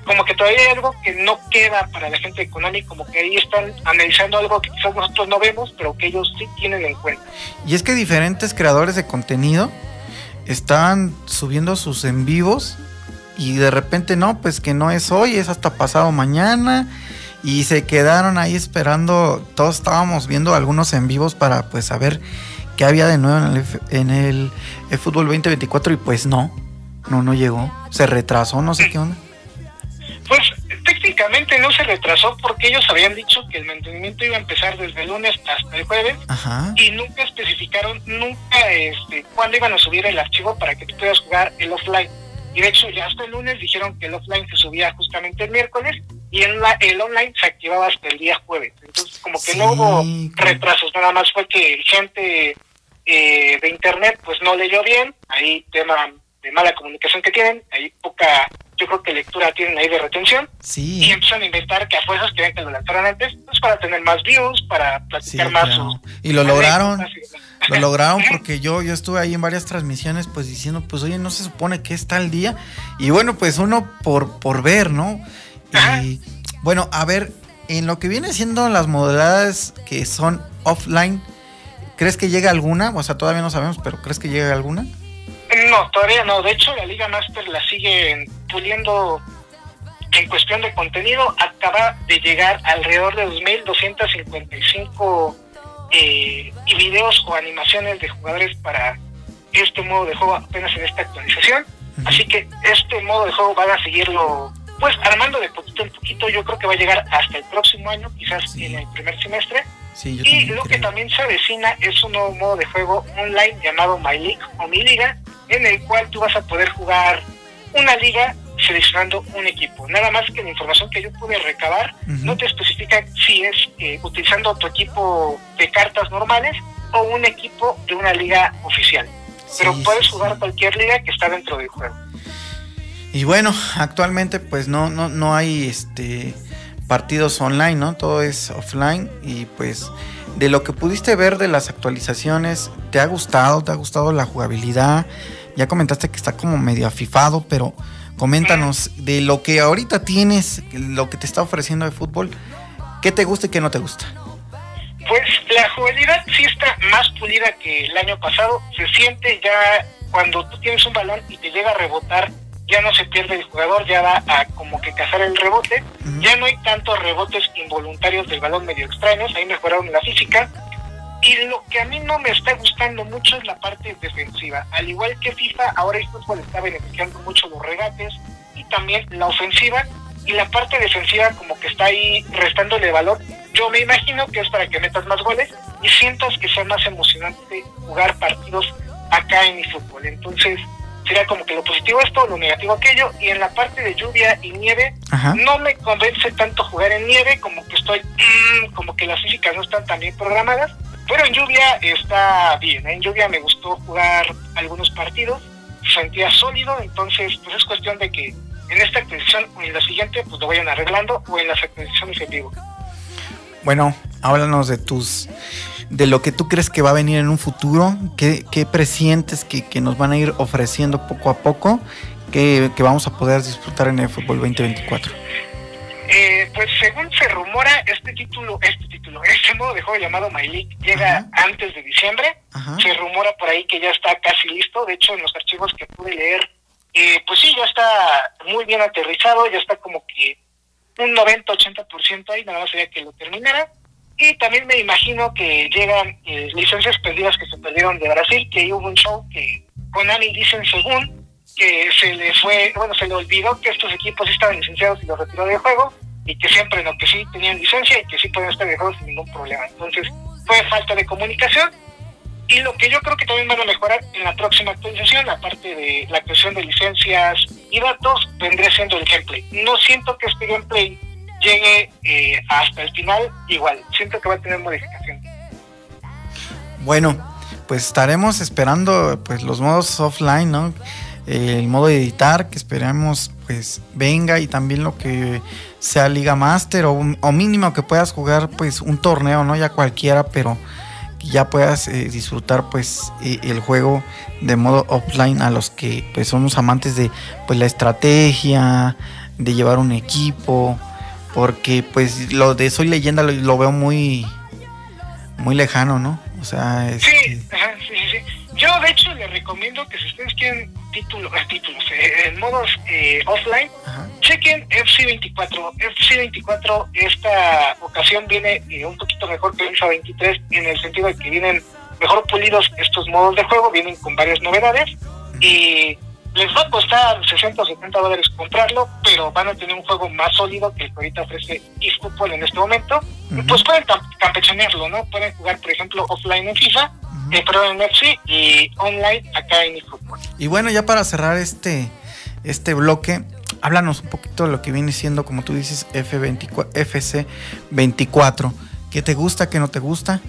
como que todavía hay algo que no queda para la gente de Konami, como que ahí están analizando algo que quizás nosotros no vemos, pero que ellos sí tienen en cuenta. Y es que diferentes creadores de contenido están subiendo sus en vivos y de repente no, pues que no es hoy, es hasta pasado mañana y se quedaron ahí esperando, todos estábamos viendo algunos en vivos para pues saber qué había de nuevo en el, en el, el fútbol 2024 y pues no, no, no llegó, se retrasó, no sé qué onda. Pues técnicamente no se retrasó porque ellos habían dicho que el mantenimiento iba a empezar desde el lunes hasta el jueves y nunca especificaron nunca este cuándo iban a subir el archivo para que tú puedas jugar el offline. Y de hecho ya hasta el lunes dijeron que el offline se subía justamente el miércoles y en la, el online se activaba hasta el día jueves. Entonces como que no hubo retrasos, nada más fue que gente eh, de internet pues no leyó bien, ahí tema de mala comunicación que tienen, hay poca yo creo que lectura tienen ahí de retención. Sí. Y empiezan a inventar que a fuerzas quieren que lo lanzaran antes, pues para tener más views, para platicar más. y lo lograron. Lo lograron <laughs> porque yo, yo estuve ahí en varias transmisiones pues diciendo, pues oye, no se supone que está el día. Y bueno, pues uno por, por ver, ¿no? Y bueno, a ver, en lo que viene siendo las modalidades que son offline, ¿crees que llega alguna? O sea, todavía no sabemos, pero ¿crees que llega alguna? No, todavía no. De hecho, la Liga Master la sigue puliendo en cuestión de contenido. Acaba de llegar alrededor de 2.255 eh, y videos o animaciones de jugadores para este modo de juego apenas en esta actualización. Así que este modo de juego van a seguirlo pues armando de poquito en poquito. Yo creo que va a llegar hasta el próximo año, quizás en el primer semestre. Y lo que también se avecina es un nuevo modo de juego online llamado My League o Mi Liga, en el cual tú vas a poder jugar una liga seleccionando un equipo. Nada más que la información que yo pude recabar no te especifica si es eh, utilizando tu equipo de cartas normales o un equipo de una liga oficial. Pero puedes jugar cualquier liga que está dentro del juego. Y bueno, actualmente pues no, no, no hay este partidos online, ¿no? Todo es offline y pues de lo que pudiste ver de las actualizaciones, ¿te ha gustado? ¿Te ha gustado la jugabilidad? Ya comentaste que está como medio afifado, pero coméntanos de lo que ahorita tienes, lo que te está ofreciendo de fútbol, ¿qué te gusta y qué no te gusta? Pues la jugabilidad sí está más pulida que el año pasado. Se siente ya cuando tú tienes un balón y te llega a rebotar, ya no se pierde el jugador, ya va a como que cazar el rebote. Ya no hay tantos rebotes involuntarios del balón medio extraños, ahí mejoraron la física. Y lo que a mí no me está gustando mucho es la parte defensiva. Al igual que FIFA, ahora el fútbol está beneficiando mucho los regates y también la ofensiva. Y la parte defensiva como que está ahí restándole valor. Yo me imagino que es para que metas más goles y sientas que sea más emocionante jugar partidos acá en mi fútbol. Entonces, sería como que lo positivo esto, lo negativo aquello, y en la parte de lluvia y nieve, no me convence tanto jugar en nieve, como que estoy, mm, como que las físicas no están tan bien programadas, pero en lluvia está bien, ¿eh? en lluvia me gustó jugar algunos partidos, sentía sólido, entonces pues es cuestión de que en esta actualización o en la siguiente pues lo vayan arreglando o en las actualizaciones en vivo. Bueno, háblanos de tus de lo que tú crees que va a venir en un futuro, qué, qué presientes que, que, nos van a ir ofreciendo poco a poco, que, que vamos a poder disfrutar en el fútbol 2024. Eh, pues según se rumora, este título, este título, este modo de juego llamado My League llega antes de diciembre. Se rumora por ahí que ya está casi listo. De hecho, en los archivos que pude leer, eh, pues sí, ya está muy bien aterrizado, ya está como que un 90-80% ahí, nada más sería que lo terminara. Y también me imagino que llegan eh, licencias perdidas que se perdieron de Brasil, que hubo un show que Konami dicen según que se le fue, bueno, se le olvidó que estos equipos estaban licenciados y los retiró del juego y que siempre no, que sí tenían licencia y que sí pueden estar de juego sin ningún problema. Entonces, fue falta de comunicación y lo que yo creo que también van a mejorar en la próxima actualización, aparte de la creación de licencias y datos, vendría siendo el gameplay. No siento que este gameplay llegue eh, hasta el final igual. Siento que va a tener modificación. Bueno, pues estaremos esperando pues los modos offline, ¿no? el modo de editar que esperemos pues venga y también lo que sea Liga Master o, o mínimo que puedas jugar pues un torneo, ¿no? Ya cualquiera, pero ya puedas eh, disfrutar pues eh, el juego de modo offline a los que pues somos amantes de pues la estrategia de llevar un equipo porque pues lo de soy leyenda lo, veo muy muy lejano no o sea sí, sí, sí, yo de hecho les recomiendo que si ustedes quieren títulos títulos eh, en modos offline chequen FC24. FC24 esta ocasión viene eh, un poquito mejor que FIFA 23 en el sentido de que vienen mejor pulidos estos modos de juego, vienen con varias novedades y les va a costar 60 o 70 dólares comprarlo, pero van a tener un juego más sólido que el que ahorita ofrece eFootball en este momento. Pues pueden campechanearlo, ¿no? Pueden jugar, por ejemplo, offline en FIFA, eh, pero en FC y online acá en eFootball. Y bueno, ya para cerrar este, este bloque, háblanos un poquito de lo que viene siendo, como tú dices, F24, FC24. ¿Qué te gusta, qué no te gusta?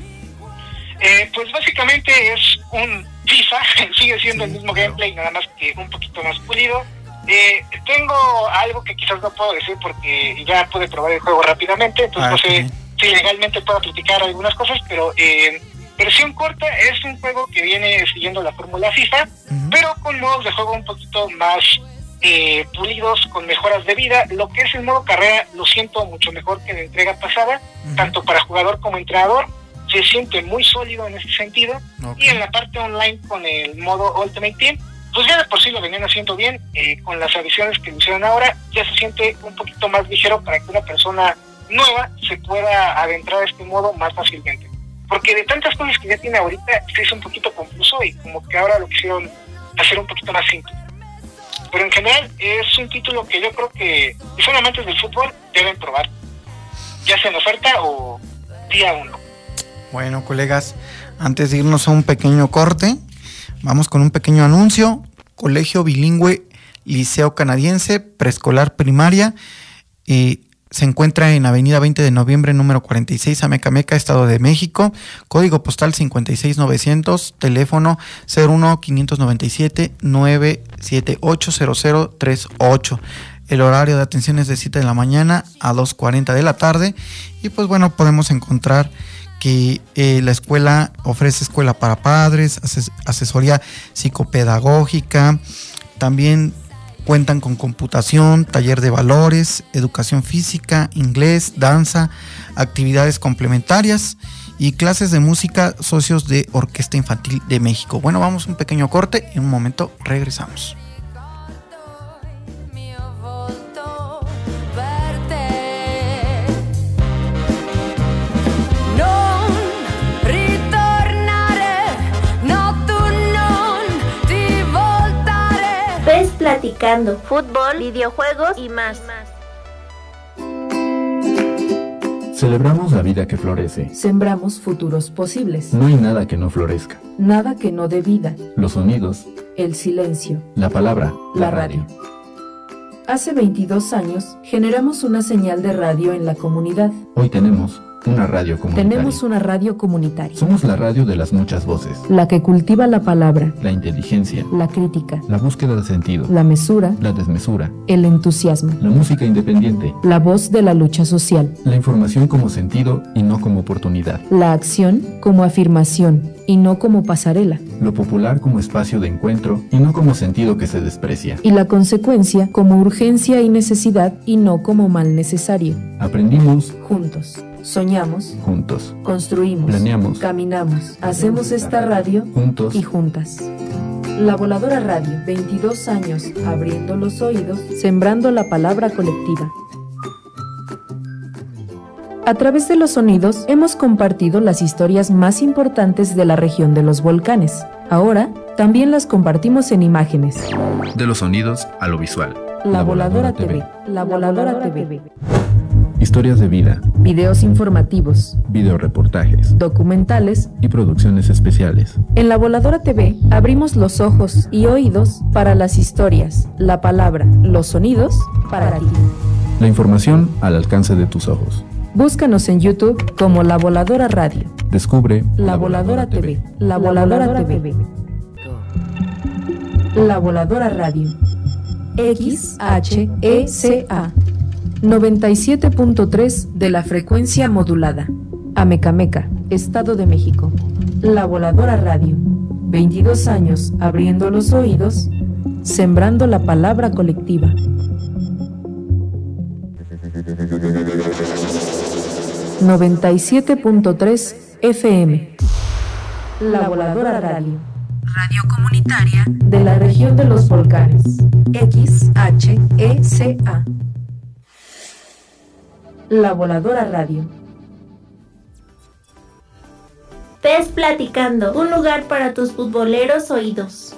Eh, pues básicamente es un FIFA, <laughs> sigue siendo el mismo gameplay, nada más que un poquito más pulido. Eh, tengo algo que quizás no puedo decir porque ya pude probar el juego rápidamente, entonces ah, no sé si legalmente puedo platicar algunas cosas, pero en versión corta es un juego que viene siguiendo la fórmula FIFA, pero con modos de juego un poquito más eh, pulidos con mejoras de vida. Lo que es el modo carrera lo siento mucho mejor que la entrega pasada, tanto para jugador como entrenador. Se siente muy sólido en ese sentido. Y en la parte online con el modo Ultimate Team, pues ya de por sí lo venían haciendo bien. Eh, con las adiciones que hicieron ahora, ya se siente un poquito más ligero para que una persona nueva se pueda adentrar a este modo más fácilmente. Porque de tantas cosas que ya tiene ahorita, se hizo un poquito confuso y como que ahora lo quisieron hacer un poquito más simple. Pero en general es un título que yo creo que si son amantes del fútbol deben probar, ya sea en oferta o día uno. Bueno, colegas, antes de irnos a un pequeño corte, vamos con un pequeño anuncio. Colegio Bilingüe Liceo Canadiense, preescolar primaria. Eh, se encuentra en Avenida 20 de Noviembre, número 46, Amecameca, Estado de México. Código postal 56900, teléfono 01597 9780038. El horario de atención es de 7 de la mañana a 2.40 de la tarde. Y pues bueno, podemos encontrar que eh, la escuela ofrece escuela para padres, asesoría psicopedagógica, también Cuentan con computación, taller de valores, educación física, inglés, danza, actividades complementarias y clases de música socios de Orquesta Infantil de México. Bueno, vamos a un pequeño corte y en un momento regresamos. Platicando fútbol, videojuegos y más. Celebramos la vida que florece. Sembramos futuros posibles. No hay nada que no florezca. Nada que no dé vida. Los sonidos. El silencio. La palabra. La, radio. Hace 22 años generamos una señal de radio en la comunidad. Hoy tenemos una radio comunitaria. Tenemos una radio comunitaria. Somos la radio de las muchas voces. La que cultiva la palabra. La inteligencia. La crítica. La búsqueda de sentido. La mesura. La desmesura. El entusiasmo. La música independiente. La voz de la lucha social. La información como sentido y no como oportunidad. La acción como afirmación y no como pasarela. Lo popular como espacio de encuentro y no como sentido que se desprecia. Y la consecuencia como urgencia y necesidad y no como mal necesario. Aprendimos juntos. Soñamos. Juntos. Construimos. Planeamos. Caminamos. Hacemos esta radio. Juntos. Y juntas. La Voladora Radio, 22 años abriendo los oídos, sembrando la palabra colectiva. A través de los sonidos hemos compartido las historias más importantes de la región de los volcanes. Ahora también las compartimos en imágenes. De los sonidos a lo visual. La, Voladora, TV. La Voladora, TV. Historias de vida, videos informativos, videoreportajes, documentales y producciones especiales. En La Voladora TV abrimos los ojos y oídos para las historias, la palabra, los sonidos para ti. La información al alcance de tus ojos. Búscanos en YouTube como La Voladora Radio. Descubre La Voladora TV. La Voladora TV. La Voladora Radio. X H E C A 97.3 de la frecuencia modulada. Amecameca, Estado de México. La Voladora Radio. 22 años abriendo los oídos, sembrando la palabra colectiva. ...97.3 FM... ...La Voladora Radio... ...radio comunitaria... ...de la región de los volcanes... XHECA... La Voladora Radio. Pez Platicando, un lugar para tus futboleros oídos.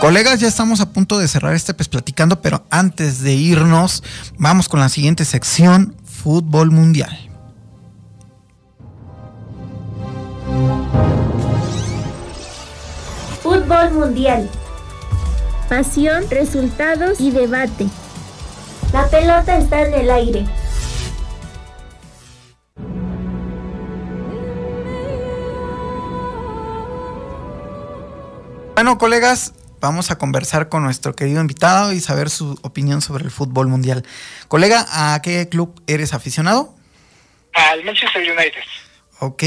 Colegas, ya estamos a punto de cerrar este Pez Platicando, pero antes de irnos, vamos con la siguiente sección, Fútbol Mundial. Fútbol Mundial. Pasión, resultados y debate. La pelota está en el aire. Bueno, colegas, vamos a conversar con nuestro querido invitado y saber su opinión sobre el fútbol mundial. Colega, ¿a qué club eres aficionado? Al Manchester United. Ok.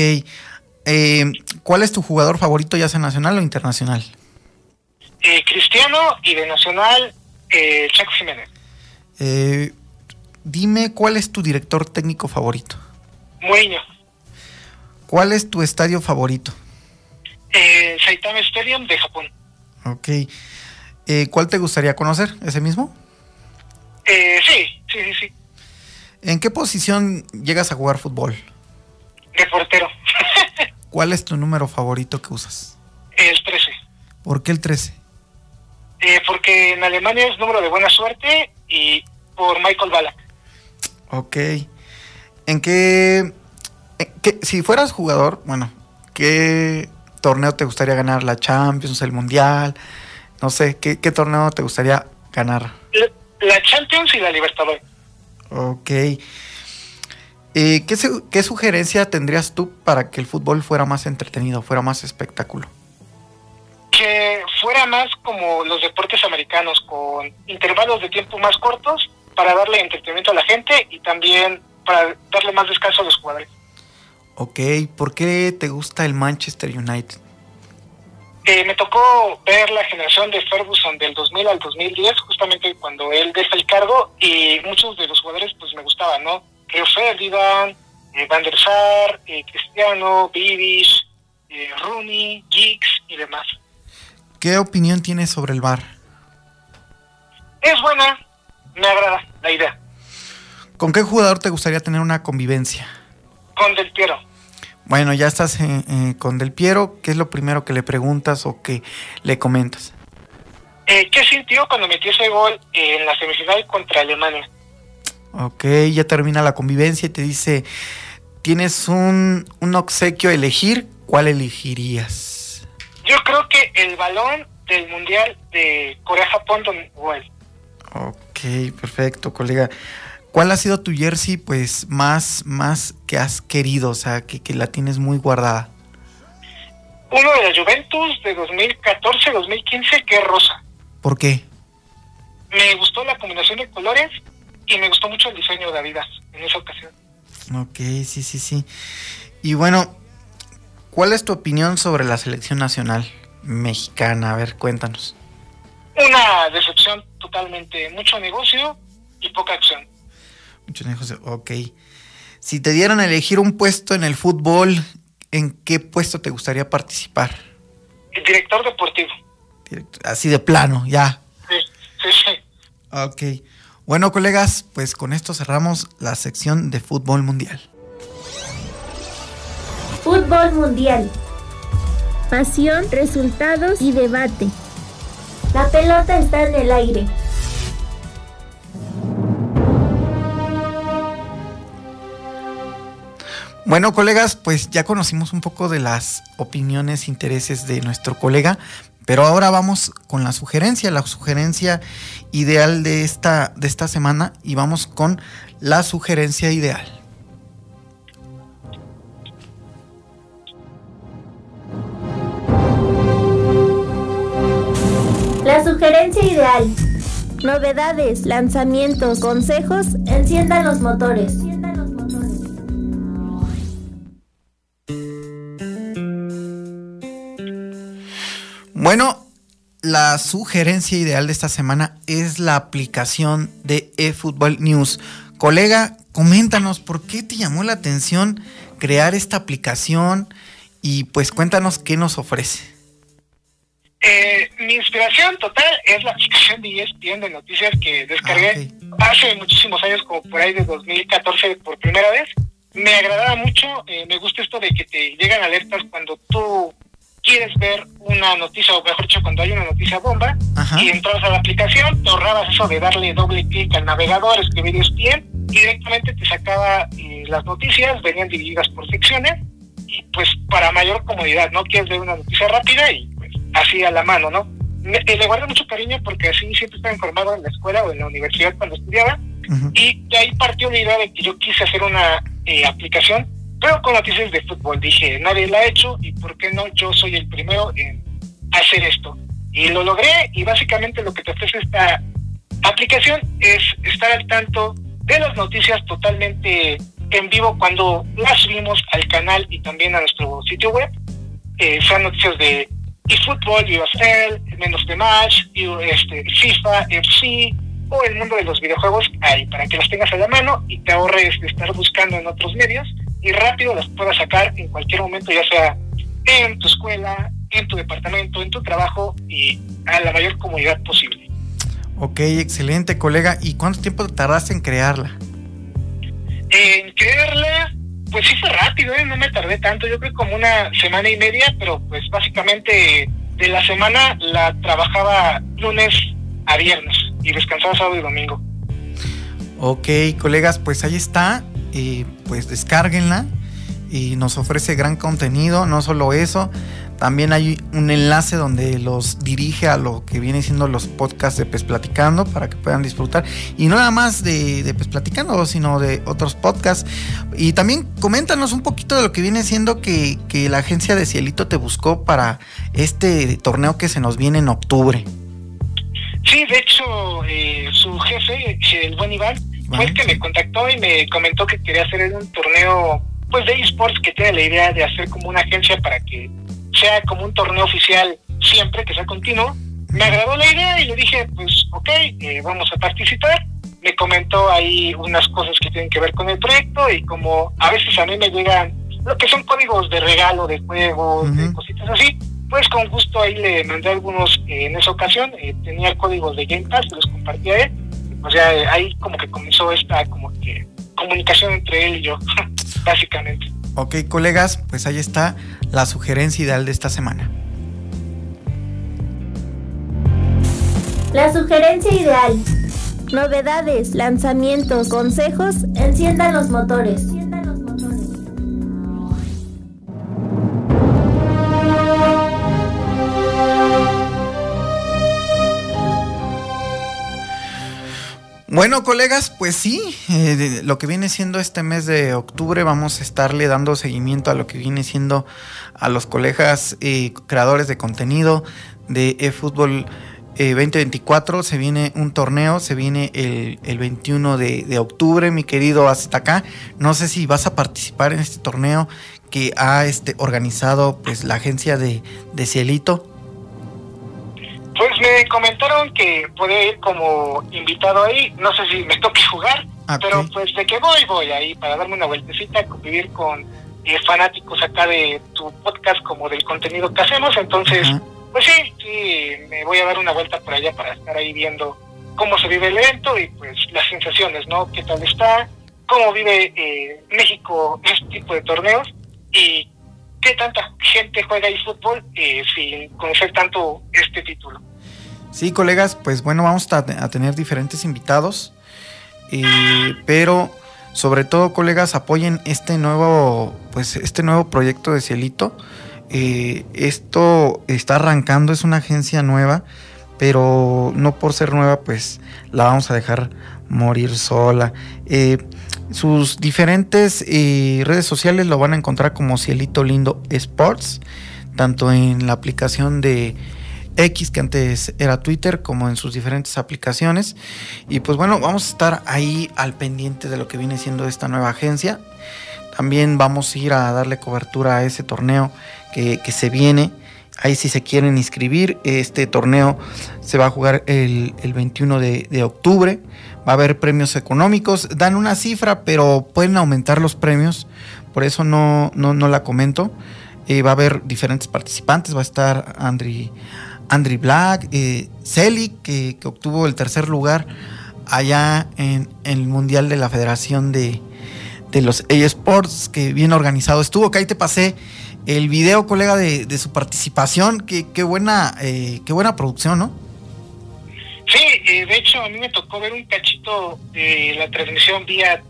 Eh, ¿Cuál es tu jugador favorito, ya sea nacional o internacional? Eh, Cristiano y de nacional, eh, Chaco Jiménez. Eh, dime, ¿cuál es tu director técnico favorito? Mourinho. ¿Cuál es tu estadio favorito? Eh, Saitama Stadium de Japón. Ok. Eh, ¿Cuál te gustaría conocer? ¿Ese mismo? Eh, sí, sí, sí, sí. ¿En qué posición llegas a jugar fútbol? De portero. <laughs> ¿Cuál es tu número favorito que usas? El 13. ¿Por qué el 13? Eh, porque en Alemania es número de buena suerte y por Michael Ballack. Ok. ¿En qué, en qué- si fueras jugador, bueno, qué torneo te gustaría ganar? ¿La Champions, el Mundial? No sé, ¿qué, qué torneo te gustaría ganar? La, la Champions y la Libertadores. Ok. Eh, ¿qué, su- ¿Qué sugerencia tendrías tú para que el fútbol fuera más entretenido, fuera más espectáculo? Que fuera más como los deportes americanos, con intervalos de tiempo más cortos para darle entretenimiento a la gente y también para darle más descanso a los jugadores. Ok, ¿por qué te gusta el Manchester United? Eh, me tocó ver la generación de Ferguson del 2000 al 2010, justamente cuando él deja el cargo, y muchos de los jugadores pues me gustaban, ¿no? Rio Ferdinand, eh, Van der Sar, eh, Cristiano, Vidic, eh, Rooney, Giggs y demás. ¿Qué opinión tienes sobre el bar? Es buena, me agrada la idea. ¿Con qué jugador te gustaría tener una convivencia? Con Del Piero. Bueno, ya estás eh, eh, con Del Piero, ¿qué es lo primero que le preguntas o que le comentas? Eh, ¿Qué sintió cuando metió ese gol en la semifinal contra Alemania? Ok, ya termina la convivencia y te dice, tienes un, un obsequio a elegir, ¿cuál elegirías? Yo creo que el balón del Mundial de Corea-Japón donde jugó él. Ok, perfecto, colega. ¿Cuál ha sido tu jersey, pues, más, más que has querido? O sea, que, que la tienes muy guardada. Uno de la Juventus de 2014-2015 que es rosa. ¿Por qué? Me gustó la combinación de colores y me gustó mucho el diseño de Adidas en esa ocasión. Ok, sí, sí, sí. Y bueno, ¿cuál es tu opinión sobre la selección nacional mexicana? A ver, cuéntanos. Una decepción totalmente, mucho negocio y poca acción. Muchos negocios, ok. Si te dieran a elegir un puesto en el fútbol, ¿en qué puesto te gustaría participar? El director deportivo. Así de plano, ya. Sí, sí, sí. Ok. Bueno, colegas, pues con esto cerramos la sección de fútbol mundial. Fútbol Mundial. Pasión, resultados y debate. La pelota está en el aire. Bueno, colegas, pues ya conocimos un poco de las opiniones, intereses de nuestro colega, pero ahora vamos con la sugerencia, la sugerencia ideal de esta, de esta semana y vamos con la sugerencia ideal. La sugerencia ideal. Novedades, lanzamientos, consejos, enciendan los motores. Bueno, la sugerencia ideal de esta semana es la aplicación de eFootball News. Colega, coméntanos por qué te llamó la atención crear esta aplicación y pues cuéntanos qué nos ofrece. Eh, mi inspiración total es la aplicación de ESPN de noticias que descargué ah, hace muchísimos años, como por ahí de 2014 por primera vez. Me agradaba mucho, eh, me gusta esto de que te llegan alertas cuando tú quieres ver una noticia, o mejor dicho, cuando hay una noticia bomba, y entras a la aplicación, te ahorrabas eso de darle doble clic al navegador, escribir bien, y directamente te sacaba eh, las noticias, venían divididas por secciones, y pues para mayor comodidad, ¿no? Quieres ver una noticia rápida y pues así a la mano, ¿no? Eh, le guardo mucho cariño porque así siempre estaba informado en la escuela o en la universidad cuando estudiaba, y de ahí partió la idea de que yo quise hacer una eh, aplicación pero con noticias de fútbol dije, nadie la ha hecho y por qué no yo soy el primero en hacer esto. Y lo logré y básicamente lo que te ofrece esta aplicación es estar al tanto de las noticias totalmente en vivo cuando las subimos al canal y también a nuestro sitio web. Eh, son noticias de eFootball, USL, menos de match, este, FIFA, FC o el mundo de los videojuegos ahí para que las tengas a la mano y te ahorres de estar buscando en otros medios y rápido las puedas sacar en cualquier momento, ya sea en tu escuela, en tu departamento, en tu trabajo y a la mayor comodidad posible. Ok, excelente colega. ¿Y cuánto tiempo tardaste en crearla? En crearla, pues sí fue rápido, ¿eh? no me tardé tanto, yo creo como una semana y media, pero pues básicamente de la semana la trabajaba lunes a viernes y descansaba sábado y domingo. Ok, colegas, pues ahí está pues descárguenla y nos ofrece gran contenido, no solo eso, también hay un enlace donde los dirige a lo que viene siendo los podcasts de Pes Platicando para que puedan disfrutar. Y no nada más de, de Pes Platicando, sino de otros podcasts. Y también coméntanos un poquito de lo que viene siendo que, la agencia de Cielito te buscó para este torneo que se nos viene en octubre. Sí, de hecho, eh, su jefe, el buen Iván, fue el que me contactó y me comentó que quería hacer un torneo pues de esports que tiene la idea de hacer como una agencia para que sea como un torneo oficial siempre, que sea continuo. Me agradó la idea y le dije, pues ok, eh, vamos a participar. Me comentó ahí unas cosas que tienen que ver con el proyecto y como a veces a mí me llegan lo que son códigos de regalo de juegos, de cositas así, pues con gusto ahí le mandé algunos eh, en esa ocasión. Eh, tenía códigos de Game Pass, los compartí a él o sea, ahí como que comenzó esta como que comunicación entre él y yo, <laughs> básicamente. Ok, colegas, pues ahí está la sugerencia ideal de esta semana. La sugerencia ideal. Novedades, lanzamientos, consejos, enciendan los motores. Bueno, colegas, pues sí, eh, lo que viene siendo este mes de octubre vamos a estarle dando seguimiento a lo que viene siendo a los colegas y creadores de contenido de eFootball 2024. Se viene un torneo, se viene el, 21 de, octubre, mi querido hasta acá. No sé si vas a participar en este torneo que ha este, organizado pues, la agencia de, de Cielito. Pues me comentaron que podía ir como invitado ahí, no sé si me toque jugar, ah, pero pues de que voy, voy ahí para darme una vueltecita, convivir con eh, fanáticos acá de tu podcast como del contenido que hacemos, entonces, pues sí, sí, me voy a dar una vuelta por allá para estar ahí viendo cómo se vive el evento y pues las sensaciones, ¿no? ¿Qué tal está? ¿Cómo vive eh, México este tipo de torneos? Y tanta gente juega eFootball eh, sin conocer tanto este título. Sí, colegas, pues bueno, vamos a, tener diferentes invitados, eh, pero sobre todo, colegas, apoyen este nuevo, pues este nuevo proyecto de Cielito. Eh, esto está arrancando, es una agencia nueva, pero no por ser nueva, pues la vamos a dejar morir sola. Sus diferentes redes sociales lo van a encontrar como Cielito Lindo Sports, tanto en la aplicación de X, que antes era Twitter, como en sus diferentes aplicaciones. Y pues bueno, vamos a estar ahí al pendiente de lo que viene siendo esta nueva agencia. También vamos a ir a darle cobertura a ese torneo que, se viene. Ahí si se quieren inscribir, este torneo se va a jugar el, 21 de, octubre. Va a haber premios económicos. Dan una cifra, pero pueden aumentar los premios. Por eso no, no, la comento. Eh, va a haber diferentes participantes. Va a estar Andri, Andri Black, eh, que, obtuvo el tercer lugar allá en, el Mundial de la Federación de, los eSports, que bien organizado estuvo, que ahí te pasé el video, colega, de, su participación, qué, buena, eh, qué buena producción, ¿no? Sí, eh, de hecho a mí me tocó ver un cachito de la transmisión vía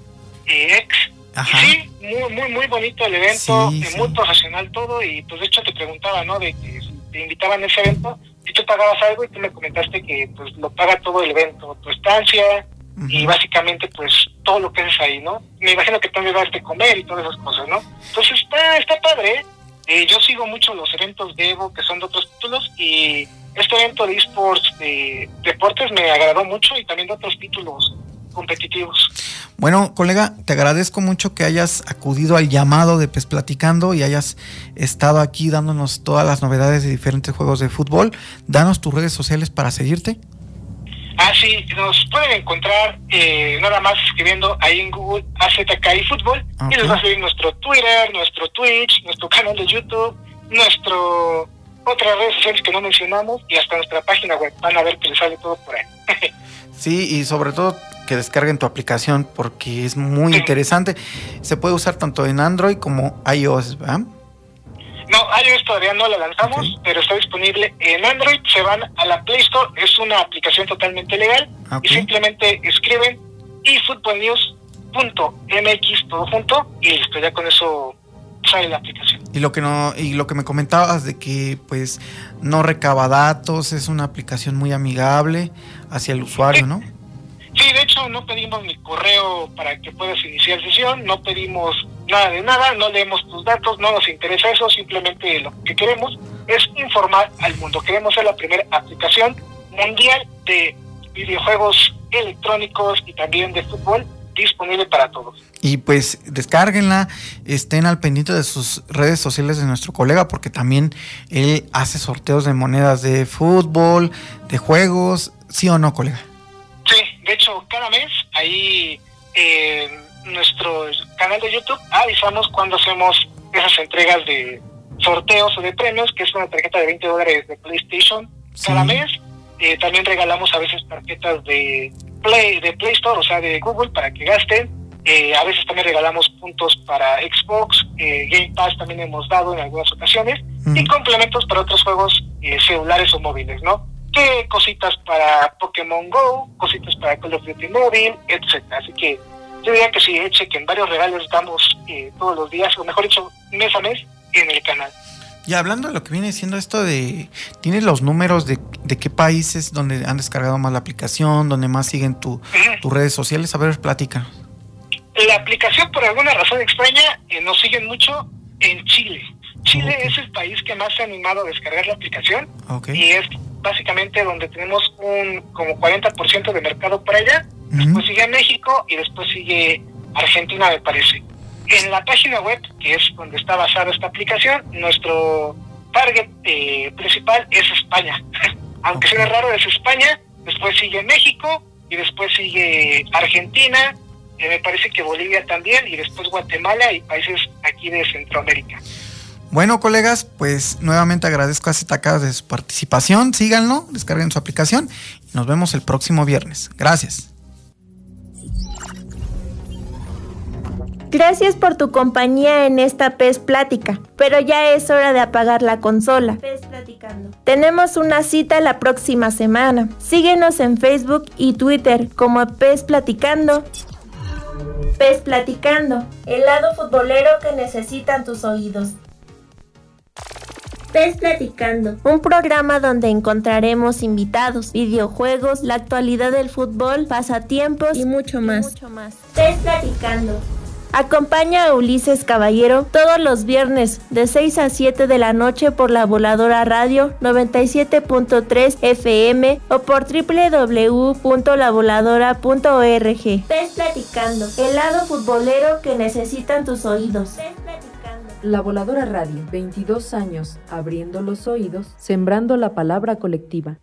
eh, X. Sí, muy, muy, muy bonito el evento, muy profesional todo, y pues de hecho te preguntaba, ¿no? De que te invitaban a ese evento y tú pagabas algo y tú me comentaste que pues lo paga todo el evento, tu estancia y básicamente pues todo lo que haces ahí, ¿no? Me imagino que también vas a comer y todas esas cosas, ¿no? Entonces está, está padre. Eh, yo sigo mucho los eventos de Evo que son de otros títulos y este evento de esports de deportes me agradó mucho y también de otros títulos competitivos. Bueno, colega, te agradezco mucho que hayas acudido al llamado de PES Platicando y hayas estado aquí dándonos todas las novedades de diferentes juegos de fútbol. Danos tus redes sociales para seguirte. Ah, sí, nos pueden encontrar eh, nada más escribiendo ahí en Google AZK y Fútbol y les va a salir nuestro Twitter, nuestro Twitch, nuestro canal de YouTube, nuestro otras redes sociales que no mencionamos y hasta nuestra página web. Van a ver que les sale todo por ahí. <laughs> sí, y sobre todo que descarguen tu aplicación porque es muy interesante. Se puede usar tanto en Android como iOS, ¿verdad? IOS todavía no la lanzamos, pero está disponible en Android. Se van a la Play Store, es una aplicación totalmente legal y simplemente escriben eFootballnews.mx todo junto y listo, ya con eso sale la aplicación. Y lo que no y lo que me comentabas de que pues no recaba datos, es una aplicación muy amigable hacia el usuario, ¿no? Sí, de hecho no pedimos mi correo para que puedas iniciar sesión, no pedimos nada de nada, no leemos tus datos, no nos interesa eso, simplemente lo que queremos es informar al mundo. Queremos ser la primera aplicación mundial de videojuegos electrónicos y también de fútbol disponible para todos. Y pues descárguenla, estén al pendiente de sus redes sociales de nuestro colega, porque también él hace sorteos de monedas de fútbol, de juegos, ¿sí o no, colega? Sí, de hecho, cada mes ahí en nuestro canal de YouTube avisamos cuando hacemos esas entregas de sorteos o de premios, que es una tarjeta de 20 dólares de PlayStation cada mes. Eh, también regalamos a veces tarjetas de Play, de Play Store, o sea, de Google, para que gasten. Eh, a veces también regalamos puntos para Xbox, eh, Game Pass también hemos dado en algunas ocasiones, y complementos para otros juegos celulares o móviles, ¿no? cositas para Pokémon Go, cositas para Call of Duty Mobile, etcétera. Así que yo diría que sí, que en varios regalos damos eh, todos los días, o mejor dicho, mes a mes, en el canal. Y hablando de lo que viene siendo esto de, ¿tienes los números de, de qué países donde han descargado más la aplicación, donde más siguen tu, tus redes sociales? A ver, platica. La aplicación, por alguna razón extraña, eh, nos siguen mucho en Chile. Chile es el país que más se ha animado a descargar la aplicación y es básicamente donde tenemos un como 40% de mercado por allá. Después sigue México y después sigue Argentina, me parece. En la página web, que es donde está basada esta aplicación, nuestro target eh, principal es España. <laughs> Aunque sea raro, es España, después sigue México y después sigue Argentina, y me parece que Bolivia también, y después Guatemala y países aquí de Centroamérica. Bueno, colegas, pues nuevamente agradezco a ZK de su participación. Síganlo, descarguen su aplicación y nos vemos el próximo viernes. Gracias. Gracias por tu compañía en esta PES Plática, pero ya es hora de apagar la consola. PES Platicando. Tenemos una cita la próxima semana. Síguenos en Facebook y Twitter como PES Platicando. PES Platicando, el lado futbolero que necesitan tus oídos. PES Platicando, un programa donde encontraremos invitados, videojuegos, la actualidad del fútbol, pasatiempos y mucho más. Y mucho más. PES Platicando. Acompaña a Ulises Caballero todos los viernes de 6 a 7 de la noche por la Voladora Radio 97.3 FM o por www.lavoladora.org. Ves platicando, el lado futbolero que necesitan tus oídos. La Voladora Radio, 22 años abriendo los oídos, sembrando la palabra colectiva.